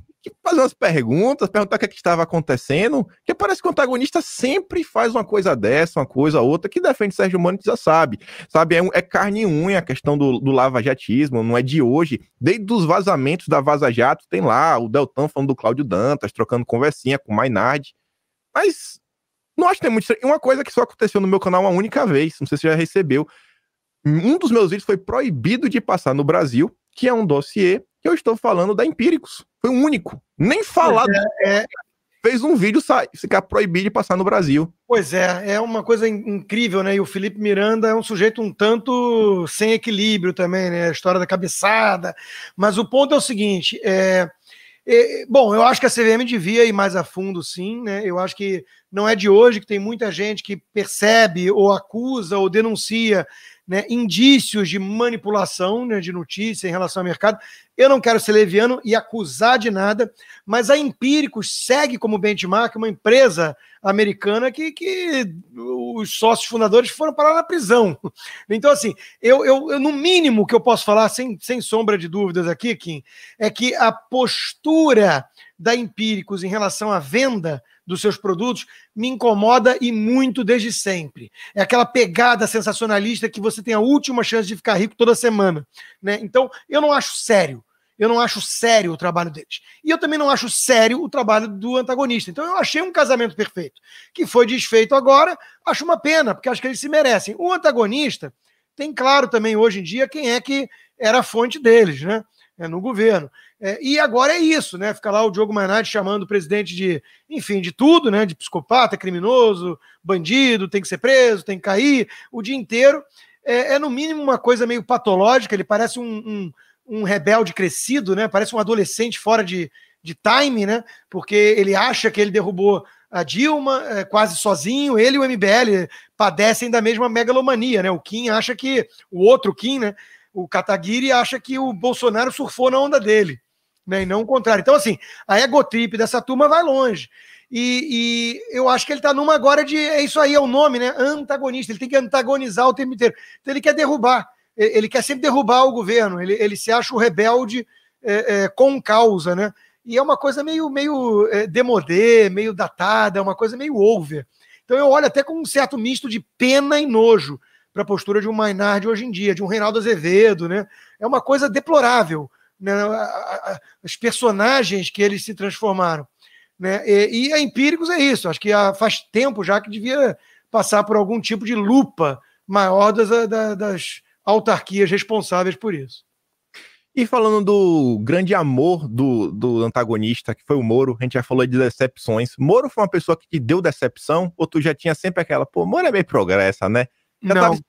fazer umas perguntas, perguntar o que, é que estava acontecendo, que parece que o antagonista sempre faz uma coisa dessa, uma coisa outra, que defende Sérgio Moro já sabe. Sabe, é, é carne e unha a questão do, do lava-jatismo, não é de hoje. Desde os vazamentos da Vaza Jato, tem lá o Deltan falando do Cláudio Dantas, trocando conversinha com o Maynard. Mas não acho que tem muito. Uma coisa que só aconteceu no meu canal uma única vez, não sei se você já recebeu. Um dos meus vídeos foi proibido de passar no Brasil, que é um dossiê que eu estou falando da Empíricos. Foi o único. Nem falar. É, é... Fez um vídeo sai, ficar proibido de passar no Brasil. Pois é, é uma coisa incrível, né? E o Felipe Miranda é um sujeito um tanto sem equilíbrio também, né? A história da cabeçada. Mas o ponto é o seguinte: é, é, bom, eu acho que a CVM devia ir mais a fundo, sim, né? Eu acho que não é de hoje que tem muita gente que percebe ou acusa ou denuncia né, indícios de manipulação né, de notícia em relação ao mercado. Eu não quero ser leviano e acusar de nada, mas a Empíricos segue como benchmark uma empresa americana que, que os sócios fundadores foram parar na prisão. Então, assim, eu, eu, eu no mínimo que eu posso falar, sem, sem sombra de dúvidas aqui, Kim, é que a postura da Empíricos em relação à venda dos seus produtos me incomoda e muito desde sempre. É aquela pegada sensacionalista que você tem a última chance de ficar rico toda semana. Né? Então, eu não acho sério. Eu não acho sério o trabalho deles. E eu também não acho sério o trabalho do antagonista. Então eu achei um casamento perfeito. Que foi desfeito agora, acho uma pena, porque acho que eles se merecem. O antagonista tem claro também hoje em dia quem é que era a fonte deles, né? É, no governo. É, e agora é isso, né? Fica lá o Diogo Mainardi chamando o presidente de, enfim, de tudo, né? De psicopata, criminoso, bandido, tem que ser preso, tem que cair o dia inteiro. É, é no mínimo uma coisa meio patológica, ele parece um, um, um, rebelde crescido, né? Parece um adolescente fora de, de time, né? Porque ele acha que ele derrubou a Dilma é, quase sozinho, ele e o MBL padecem da mesma megalomania, né? O Kim acha que, o outro Kim, né? O Kataguiri acha que o Bolsonaro surfou na onda dele né? E não o contrário. Então, assim, a egotrip dessa turma vai longe. E, e, eu acho que ele está numa agora de. É isso aí, é o nome, né? Antagonista. Ele tem que antagonizar o tempo inteiro. Então ele quer derrubar. Ele quer sempre derrubar o governo. Ele, ele se acha o rebelde é, é, com causa, né? E é uma coisa meio, meio é, demodê, meio datada, é uma coisa meio over. Então eu olho até com um certo misto de pena e nojo para a postura de um Maynard hoje em dia, de um Reinaldo Azevedo, né? É uma coisa deplorável né, os personagens que eles se transformaram. Né? E, e a Empíricos é isso, acho que faz tempo já que devia passar por algum tipo de lupa maior das, das autarquias responsáveis por isso. E falando do grande amor do, do antagonista, que foi o Moro, a gente já falou de decepções. Moro foi uma pessoa que te deu decepção? Ou tu já tinha sempre aquela, pô, Moro é bem progressa, né? Já Não. tava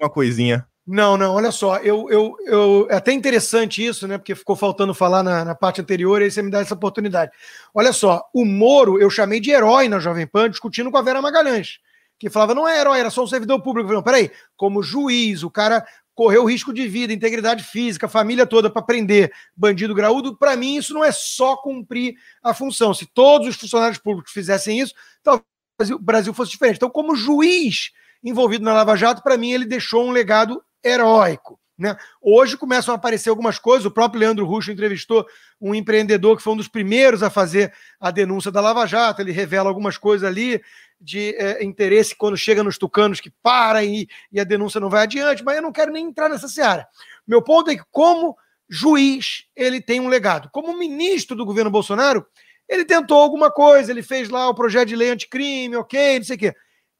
uma coisinha. Não, não, olha só, eu, eu, eu, é até interessante isso, né? Porque ficou faltando falar na, na parte anterior, aí você me dá essa oportunidade. Olha só, o Moro eu chamei de herói na Jovem Pan, discutindo com a Vera Magalhães, que falava, não é herói, era só um servidor público. Não, peraí, como juiz, o cara correu risco de vida, integridade física, família toda para prender bandido graúdo, para mim isso não é só cumprir a função. Se todos os funcionários públicos fizessem isso, talvez o Brasil fosse diferente. Então, como juiz envolvido na Lava Jato, para mim ele deixou um legado heróico. Né? Hoje começam a aparecer algumas coisas. O próprio Leandro Russo entrevistou um empreendedor que foi um dos primeiros a fazer a denúncia da Lava Jato. Ele revela algumas coisas ali de é, interesse quando chega nos tucanos que para e, e a denúncia não vai adiante, mas eu não quero nem entrar nessa seara. Meu ponto é que, como juiz, ele tem um legado. Como ministro do governo Bolsonaro, ele tentou alguma coisa, ele fez lá o projeto de lei anticrime, ok, não sei o quê.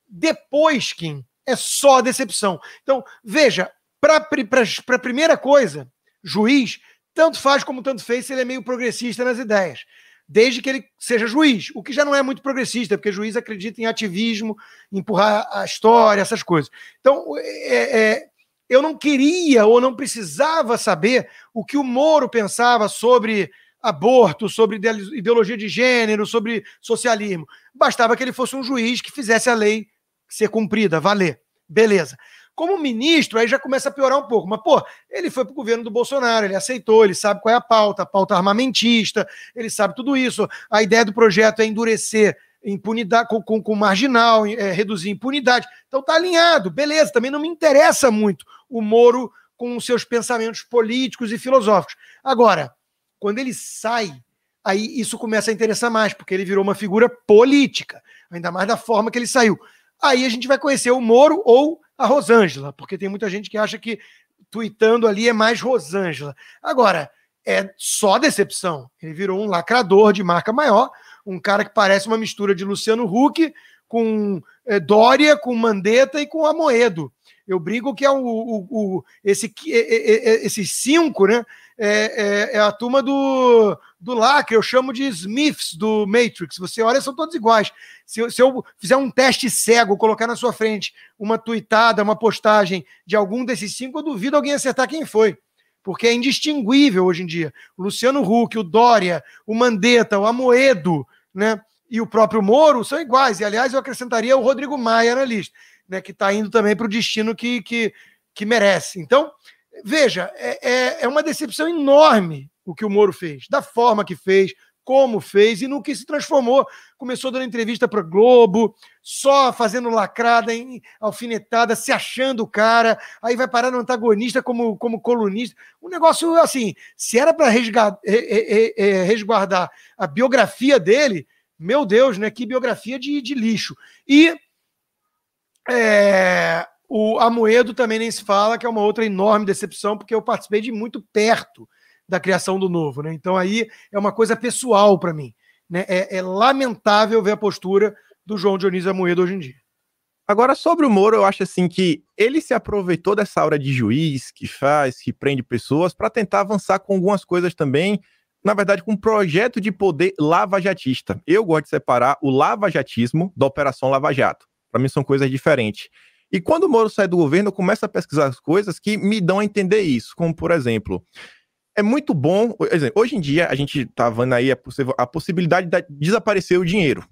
Depois, Kim, é só decepção. Então, veja, para a primeira coisa, juiz, tanto faz como tanto fez ele é meio progressista nas ideias. Desde que ele seja juiz, o que já não é muito progressista, porque juiz acredita em ativismo, empurrar a história, essas coisas. Então, é, é, eu não queria ou não precisava saber o que o Moro pensava sobre aborto, sobre ideologia de gênero, sobre socialismo. Bastava que ele fosse um juiz que fizesse a lei ser cumprida, valer. Beleza. Como ministro, aí já começa a piorar um pouco. Mas, pô, ele foi para o governo do Bolsonaro, ele aceitou, ele sabe qual é a pauta, a pauta armamentista, ele sabe tudo isso. A ideia do projeto é endurecer impunidade com, com, com marginal, é, reduzir impunidade. Então tá alinhado, beleza. Também não me interessa muito o Moro com seus pensamentos políticos e filosóficos. Agora, quando ele sai, aí isso começa a interessar mais, porque ele virou uma figura política, ainda mais da forma que ele saiu. Aí a gente vai conhecer o Moro ou a Rosângela, porque tem muita gente que acha que tweetando ali é mais Rosângela. Agora, é só decepção. Ele virou um lacrador de marca maior, um cara que parece uma mistura de Luciano Huck com é, Dória, com Mandetta e com Amoedo. Eu brigo que é o, o, o esse, esses cinco, né? É, é, é, a turma do, do lacre, eu chamo de Smiths do Matrix. Você olha, são todos iguais. Se, se eu fizer um teste cego, colocar na sua frente uma tuitada, uma postagem de algum desses cinco, eu duvido alguém acertar quem foi. Porque é indistinguível hoje em dia. O Luciano Huck, o Dória, o Mandetta, o Amoedo, né? E o próprio Moro são iguais. E, aliás, eu acrescentaria o Rodrigo Maia na lista né, que está indo também para o destino que, que, que merece. Então, veja, é, é, é uma decepção enorme o que o Moro fez, da forma que fez, como fez e no que se transformou. Começou dando entrevista para Globo, só fazendo lacrada, em, alfinetada, se achando o cara, aí vai parar no antagonista como, como colunista. Um negócio assim, se era para resguardar a biografia dele, meu Deus, né? Que biografia de, de lixo. E é, o Amoedo também nem se fala, que é uma outra enorme decepção, porque eu participei de muito perto da criação do novo. Né? Então aí é uma coisa pessoal para mim. Né? É, é, lamentável ver a postura do João Dionísio Amoedo hoje em dia. Agora, sobre o Moro, eu acho assim que ele se aproveitou dessa aura de juiz que faz, que prende pessoas, para tentar avançar com algumas coisas também, na verdade, com um projeto de poder lavajatista. Eu gosto de separar o lavajatismo da Operação Lava Jato. Para mim são coisas diferentes. E quando o Moro sai do governo, eu começo a pesquisar as coisas que me dão a entender isso, como por exemplo, é muito bom, hoje em dia a gente tá vendo aí a, a possibilidade de desaparecer o dinheiro.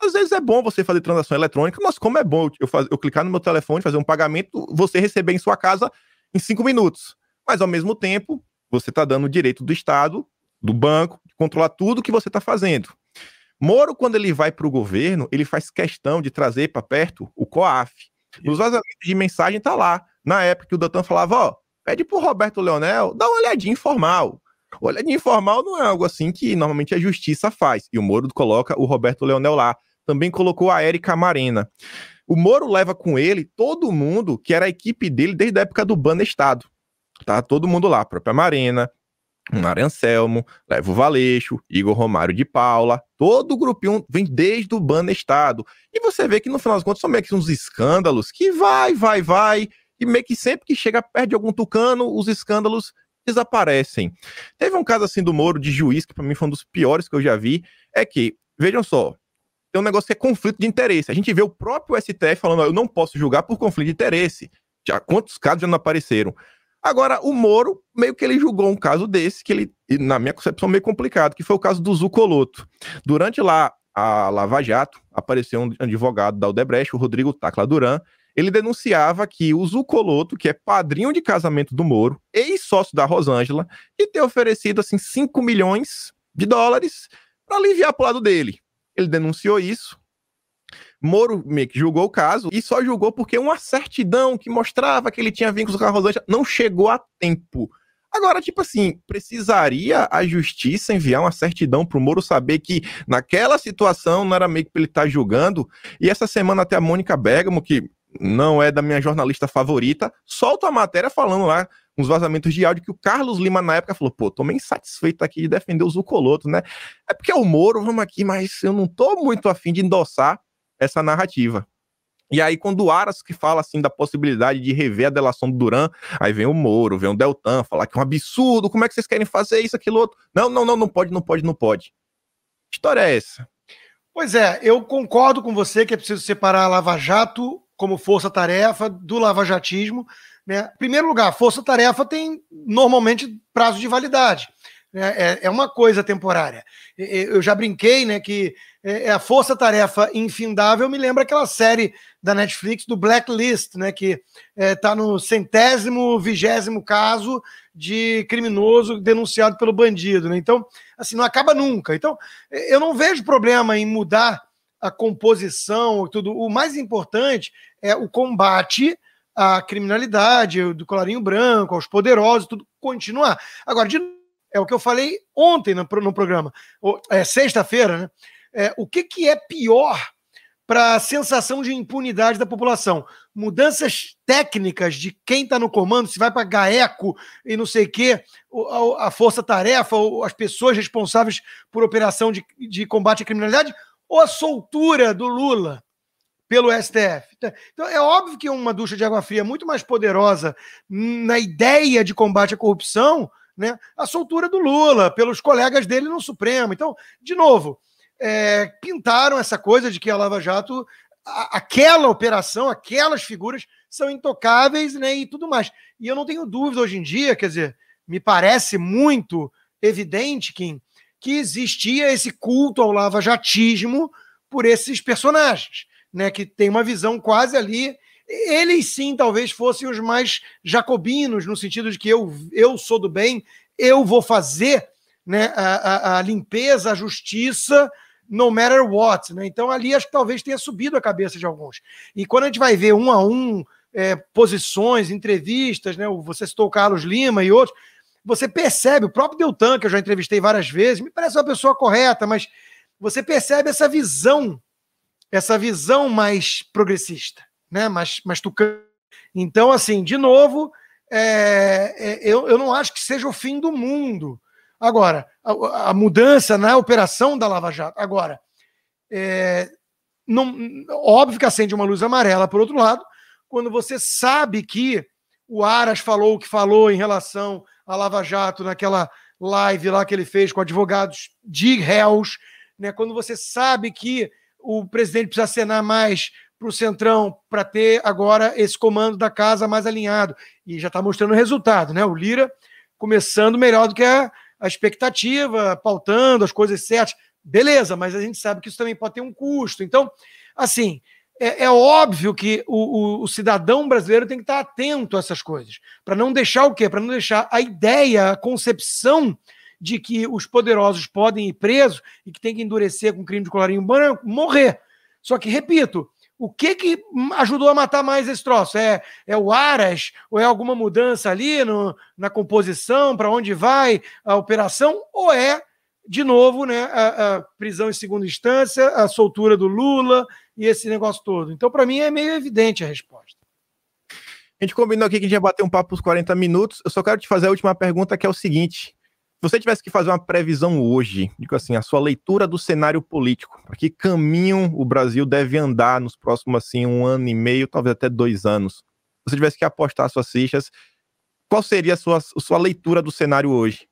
Às vezes é bom você fazer transação eletrônica, mas como é bom eu, eu clicar no meu telefone, fazer um pagamento, você receber em sua casa em cinco minutos. Mas ao mesmo tempo, você está dando o direito do Estado, do banco, de controlar tudo que você está fazendo. Moro, quando ele vai para o governo, ele faz questão de trazer para perto o COAF. Nos vazamentos de mensagem tá lá. Na época que o Datan falava, ó, pede pro Roberto Leonel dar uma olhadinha informal. Olhadinha informal não é algo assim que normalmente a justiça faz. E o Moro coloca o Roberto Leonel lá. Também colocou a Érica Marena. O Moro leva com ele todo mundo que era a equipe dele desde a época do Banestado. Tá todo mundo lá, a própria Marena, Mário Anselmo, Levo Valeixo, Igor Romário de Paula, todo o grupinho vem desde o Banestado. E você vê que no final das contas são meio que uns escândalos que vai, vai, vai, e meio que sempre que chega perto de algum tucano, os escândalos desaparecem. Teve um caso assim do Moro de juiz, que para mim foi um dos piores que eu já vi, é que, vejam só, tem um negócio que é conflito de interesse. A gente vê o próprio STF falando, eu não posso julgar por conflito de interesse. Já quantos casos já não apareceram? Agora, o Moro, meio que ele julgou um caso desse, que ele, na minha concepção, meio complicado, que foi o caso do Zucoloto. Durante lá a Lava Jato, apareceu um advogado da Odebrecht, o Rodrigo Tacla Duran, ele denunciava que o Zucoloto, que é padrinho de casamento do Moro, ex-sócio da Rosângela, e ter oferecido, assim, 5 milhões de dólares para aliviar pro lado dele. Ele denunciou isso, Moro meio que julgou o caso e só julgou porque uma certidão que mostrava que ele tinha vínculos com a Rosângela não chegou a tempo. Agora, tipo assim, precisaria a justiça enviar uma certidão pro Moro saber que naquela situação não era meio que ele estar tá julgando? E essa semana até a Mônica Bergamo, que não é da minha jornalista favorita, solta a matéria falando lá uns vazamentos de áudio que o Carlos Lima na época falou, pô, tô meio insatisfeito aqui de defender o Zucoloto, né? É porque é o Moro, vamos aqui, mas eu não tô muito afim de endossar essa narrativa. E aí, quando o Aras que fala assim da possibilidade de rever a delação do Duran, aí vem o Moro, vem o Deltan, falar que é um absurdo, como é que vocês querem fazer isso, aquilo outro? Não, não, não, não pode, não pode, não pode. Que história é essa? Pois é, eu concordo com você que é preciso separar a Lava Jato como força-tarefa do lavajatismo. Né? Em primeiro lugar, força-tarefa tem normalmente prazo de validade. É, é uma coisa temporária. Eu já brinquei, né, que é, é a força-tarefa infindável me lembra aquela série da Netflix do Blacklist, né, que está é, no centésimo, vigésimo caso de criminoso denunciado pelo bandido. Né? Então, assim, não acaba nunca. Então, eu não vejo problema em mudar a composição, tudo. O mais importante é o combate à criminalidade, do colarinho branco, aos poderosos, tudo continuar. Agora, de é o que eu falei ontem no, no programa, é, sexta-feira, né? É, o que, que é pior para a sensação de impunidade da população? Mudanças técnicas de quem está no comando, se vai para GAECO e não sei o quê, a, a força-tarefa, as pessoas responsáveis por operação de, de combate à criminalidade, ou a soltura do Lula pelo STF. Então, é óbvio que uma ducha de água fria muito mais poderosa na ideia de combate à corrupção né, a soltura do Lula pelos colegas dele no Supremo. Então, de novo, é, pintaram essa coisa de que a Lava Jato, a, aquela operação, aquelas figuras são intocáveis né, e tudo mais. E eu não tenho dúvida hoje em dia, quer dizer, me parece muito evidente, Kim, que existia esse culto ao lava-jatismo por esses personagens, né, que tem uma visão quase ali eles sim talvez fossem os mais jacobinos, no sentido de que eu, eu sou do bem, eu vou fazer né, a, a, a limpeza, a justiça, no matter what. Né? Então ali acho que talvez tenha subido a cabeça de alguns. E quando a gente vai ver um a um é, posições, entrevistas, né? você citou o Carlos Lima e outros, você percebe, o próprio Deltan, que eu já entrevistei várias vezes, me parece uma pessoa correta, mas você percebe essa visão, essa visão mais progressista né? Mas, mas tucano. Então, assim, de novo, é, é, eu, eu não acho que seja o fim do mundo. Agora, a, a mudança na operação da Lava Jato. Agora, é, não, óbvio que acende uma luz amarela, por outro lado, quando você sabe que o Aras falou o que falou em relação à Lava Jato naquela live lá que ele fez com advogados de réus, né? quando você sabe que o presidente precisa assinar mais para o Centrão para ter agora esse comando da casa mais alinhado. E já está mostrando o resultado, né? O Lira começando melhor do que a, a expectativa, pautando as coisas certas. Beleza, mas a gente sabe que isso também pode ter um custo. Então, assim, é, é óbvio que o, o, o, cidadão brasileiro tem que estar atento a essas coisas, para não deixar o quê? Para não deixar a ideia, a concepção de que os poderosos podem ir presos e que tem que endurecer com crime de colarinho branco, morrer. Só que, repito, o que que ajudou a matar mais esse troço? É, é o Aras? Ou é alguma mudança ali no, na composição, para onde vai a operação? Ou é, de novo, né, a, a, prisão em segunda instância, a soltura do Lula e esse negócio todo? Então, para mim, é meio evidente a resposta. A gente combinou aqui que a gente ia bater um papo por 40 minutos. Eu só quero te fazer a última pergunta, que é o seguinte você tivesse que fazer uma previsão hoje, digo assim, a sua leitura do cenário político, para que caminho o Brasil deve andar nos próximos assim um ano e meio, talvez até dois anos. Se você tivesse que apostar suas fichas, qual seria a sua, a sua leitura do cenário hoje?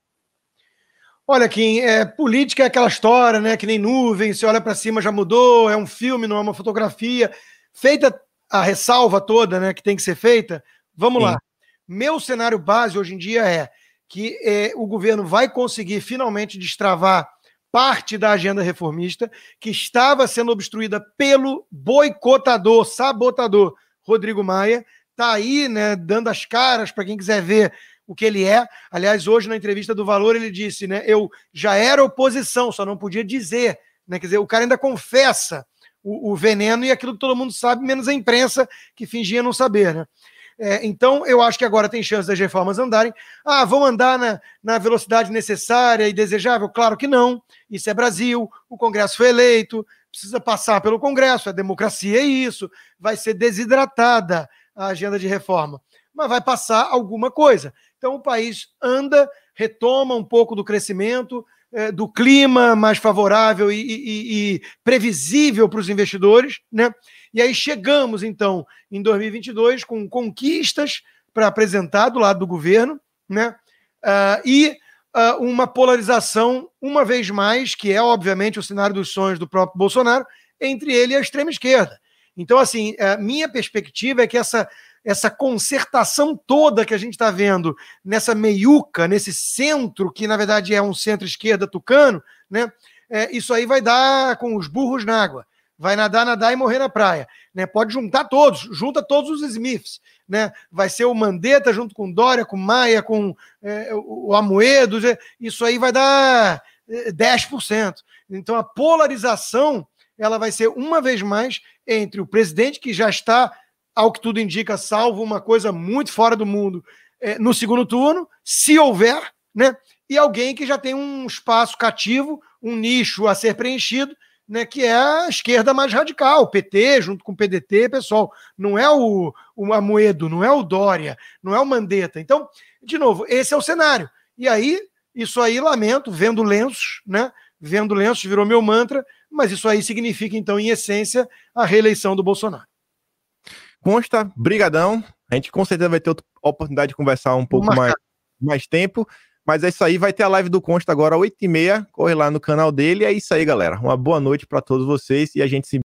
Olha, Kim, é, política é aquela história, né? Que nem nuvem, você olha para cima já mudou, é um filme, não é uma fotografia. Feita a ressalva toda, né? Que tem que ser feita. Vamos Sim. lá. Meu cenário base hoje em dia é que eh, o governo vai conseguir finalmente destravar parte da agenda reformista que estava sendo obstruída pelo boicotador, sabotador Rodrigo Maia. Está aí, né, dando as caras para quem quiser ver o que ele é. Aliás, hoje na entrevista do Valor ele disse, né, eu já era oposição, só não podia dizer, né, quer dizer, o cara ainda confessa o, o veneno e aquilo que todo mundo sabe, menos a imprensa que fingia não saber, né? É, então, eu acho que agora tem chance das reformas andarem. Ah, vão andar na, na velocidade necessária e desejável? Claro que não. Isso é Brasil, o Congresso foi eleito, precisa passar pelo Congresso, a democracia é isso, vai ser desidratada a agenda de reforma, mas vai passar alguma coisa. Então, o país anda, retoma um pouco do crescimento, é, do clima mais favorável e, e, e previsível para os investidores, né? E aí chegamos, então, em 2022 com conquistas para apresentar do lado do governo, né? Uh, e uh, uma polarização, uma vez mais, que é, obviamente, o cenário dos sonhos do próprio Bolsonaro, entre ele e a extrema esquerda. Então, assim, minha perspectiva é que essa essa concertação toda que a gente está vendo nessa meiuca, nesse centro, que na verdade é um centro-esquerda tucano, né? É, isso aí vai dar com os burros na água. Vai nadar, nadar e morrer na praia. Né? Pode juntar todos, junta todos os Smiths. Né? Vai ser o Mandetta junto com Dória, com Maia, com é, o Amoedo. Isso aí vai dar 10%. É, então a polarização ela vai ser uma vez mais entre o presidente que já está, ao que tudo indica, salvo uma coisa muito fora do mundo é, no segundo turno, se houver, né? E alguém que já tem um espaço cativo, um nicho a ser preenchido, né, que é a esquerda mais radical, PT junto com o PDT, pessoal, não é o, o Amoedo, não é o Dória, não é o Mandetta. Então, de novo, esse é o cenário. E aí, isso aí, lamento, vendo lenços, né? Vendo lenços virou meu mantra, mas isso aí significa, então, em essência, a reeleição do Bolsonaro. Consta, brigadão. A gente com certeza vai ter oportunidade de conversar um pouco mais, mais tempo. Mas é isso aí, vai ter a live do Consta agora às 8h30. Corre lá no canal dele. É isso aí, galera. Uma boa noite para todos vocês e a gente se